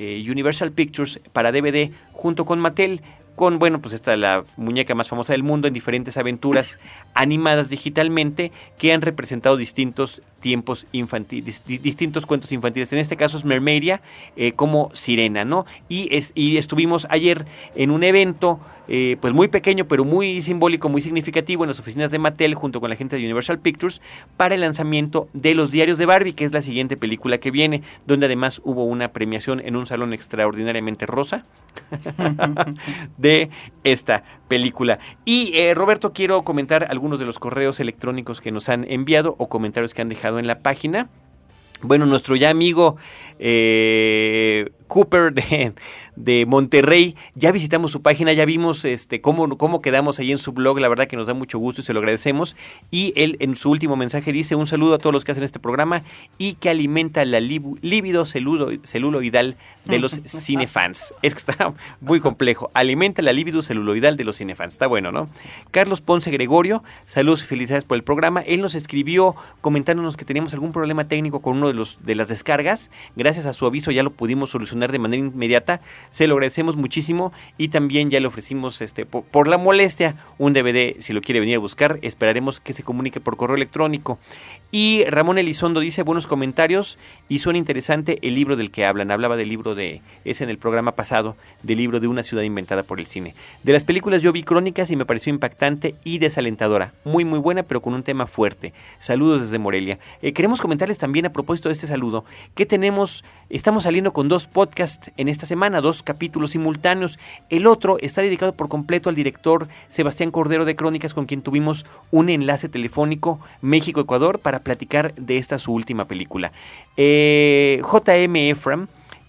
eh, Universal Pictures para DVD junto con Mattel con, bueno, pues esta la muñeca más famosa del mundo en diferentes aventuras [laughs] animadas digitalmente que han representado distintos tiempos infantiles, distintos cuentos infantiles. En este caso es Mermaidia eh, como Sirena, ¿no? Y, es, y estuvimos ayer en un evento, eh, pues muy pequeño, pero muy simbólico, muy significativo en las oficinas de Mattel junto con la gente de Universal Pictures para el lanzamiento de Los Diarios de Barbie, que es la siguiente película que viene, donde además hubo una premiación en un salón extraordinariamente rosa [laughs] de esta película. Y eh, Roberto, quiero comentar algunos de los correos electrónicos que nos han enviado o comentarios que han dejado en la página. Bueno, nuestro ya amigo eh, Cooper de, de, Monterrey. Ya visitamos su página, ya vimos este cómo, cómo quedamos ahí en su blog. La verdad que nos da mucho gusto y se lo agradecemos. Y él en su último mensaje dice un saludo a todos los que hacen este programa y que alimenta la líbido celulo, celuloidal de los [laughs] cinefans. Es que está muy complejo. Alimenta la líbido celuloidal de los cinefans. Está bueno, ¿no? Carlos Ponce Gregorio, saludos y felicidades por el programa. Él nos escribió comentándonos que teníamos algún problema técnico con uno de los de las descargas. Gracias a su aviso ya lo pudimos solucionar de manera inmediata. Se lo agradecemos muchísimo y también ya le ofrecimos este por, la molestia un DVD si lo quiere venir a buscar. Esperaremos que se comunique por correo electrónico. Y Ramón Elizondo dice buenos comentarios y suena interesante el libro del que hablan. Hablaba del libro de ese en el programa pasado, del libro de una ciudad inventada por el cine. De las películas yo vi crónicas y me pareció impactante y desalentadora. Muy muy buena pero con un tema fuerte. Saludos desde Morelia. Eh, queremos comentarles también a propósito de este saludo que tenemos, estamos saliendo con dos podcasts en esta semana, dos capítulos simultáneos. El otro está dedicado por completo al director Sebastián Cordero de Crónicas, con quien tuvimos un enlace telefónico México-Ecuador para platicar de esta su última película. Eh, J.M. Ephraim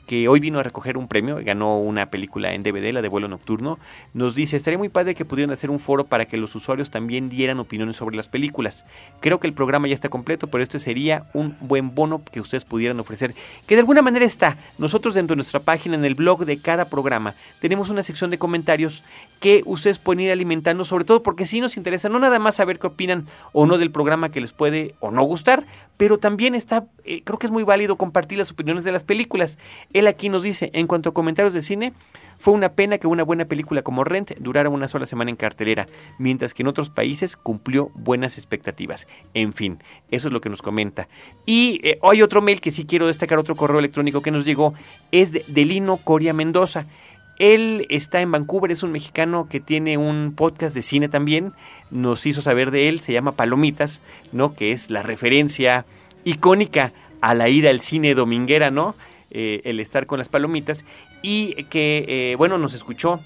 que hoy vino a recoger un premio, ganó una película en DVD, la de vuelo nocturno, nos dice, estaría muy padre que pudieran hacer un foro para que los usuarios también dieran opiniones sobre las películas. Creo que el programa ya está completo, pero este sería un buen bono que ustedes pudieran ofrecer, que de alguna manera está. Nosotros dentro de nuestra página, en el blog de cada programa, tenemos una sección de comentarios que ustedes pueden ir alimentando, sobre todo porque sí nos interesa no nada más saber qué opinan o no del programa que les puede o no gustar, pero también está, eh, creo que es muy válido compartir las opiniones de las películas. Él aquí nos dice, en cuanto a comentarios de cine, fue una pena que una buena película como Rent durara una sola semana en cartelera, mientras que en otros países cumplió buenas expectativas. En fin, eso es lo que nos comenta. Y eh, hay otro mail que sí quiero destacar, otro correo electrónico que nos llegó, es de, de Lino Coria Mendoza. Él está en Vancouver, es un mexicano que tiene un podcast de cine también. Nos hizo saber de él, se llama Palomitas, ¿no? Que es la referencia icónica a la ida al cine dominguera, ¿no? Eh, el estar con las palomitas y que, eh, bueno, nos escuchó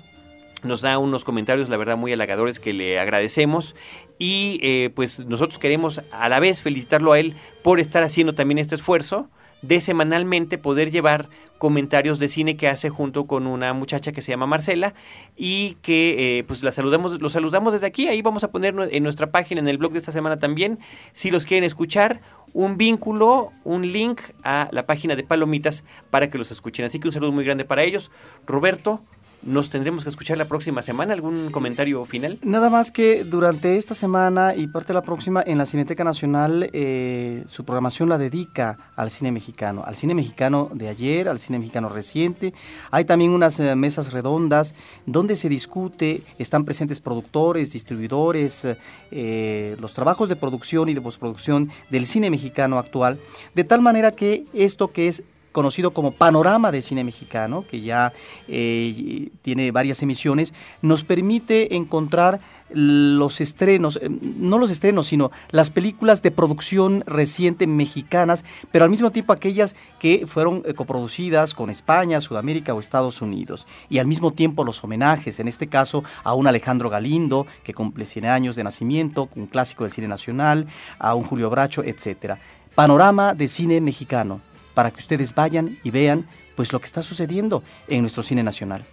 nos da unos comentarios, la verdad, muy halagadores que le agradecemos. Y eh, pues nosotros queremos a la vez felicitarlo a él por estar haciendo también este esfuerzo de semanalmente poder llevar comentarios de cine que hace junto con una muchacha que se llama Marcela y que pues la saludamos, los saludamos desde aquí, ahí vamos a poner en nuestra página, en el blog de esta semana también, si los quieren escuchar, un vínculo, un link a la página de Palomitas para que los escuchen. Así que un saludo muy grande para ellos. Roberto, nos tendremos que escuchar la próxima semana. ¿Algún comentario final? Nada más que durante esta semana y parte de la próxima en la Cineteca Nacional eh, su programación la dedica al cine mexicano, al cine mexicano de ayer, al cine mexicano reciente. Hay también unas eh, mesas redondas donde se discute, están presentes productores, distribuidores, eh, los trabajos de producción y de postproducción del cine mexicano actual, de tal manera que esto que es conocido como Panorama de Cine Mexicano, que ya eh, tiene varias emisiones, nos permite encontrar los estrenos, eh, no los estrenos, sino las películas de producción reciente mexicanas, pero al mismo tiempo aquellas que fueron eh, coproducidas con España, Sudamérica o Estados Unidos. Y al mismo tiempo los homenajes, en este caso a un Alejandro Galindo, que cumple 100 años de nacimiento, un clásico del cine nacional, a un Julio Bracho, etc. Panorama de Cine Mexicano para que ustedes vayan y vean pues lo que está sucediendo en nuestro cine nacional.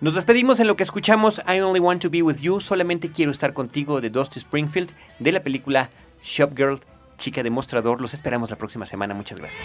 Nos despedimos en lo que escuchamos I Only Want to Be With You, solamente quiero estar contigo de Dusty Springfield de la película Shop Girl, chica demostrador. Los esperamos la próxima semana. Muchas gracias.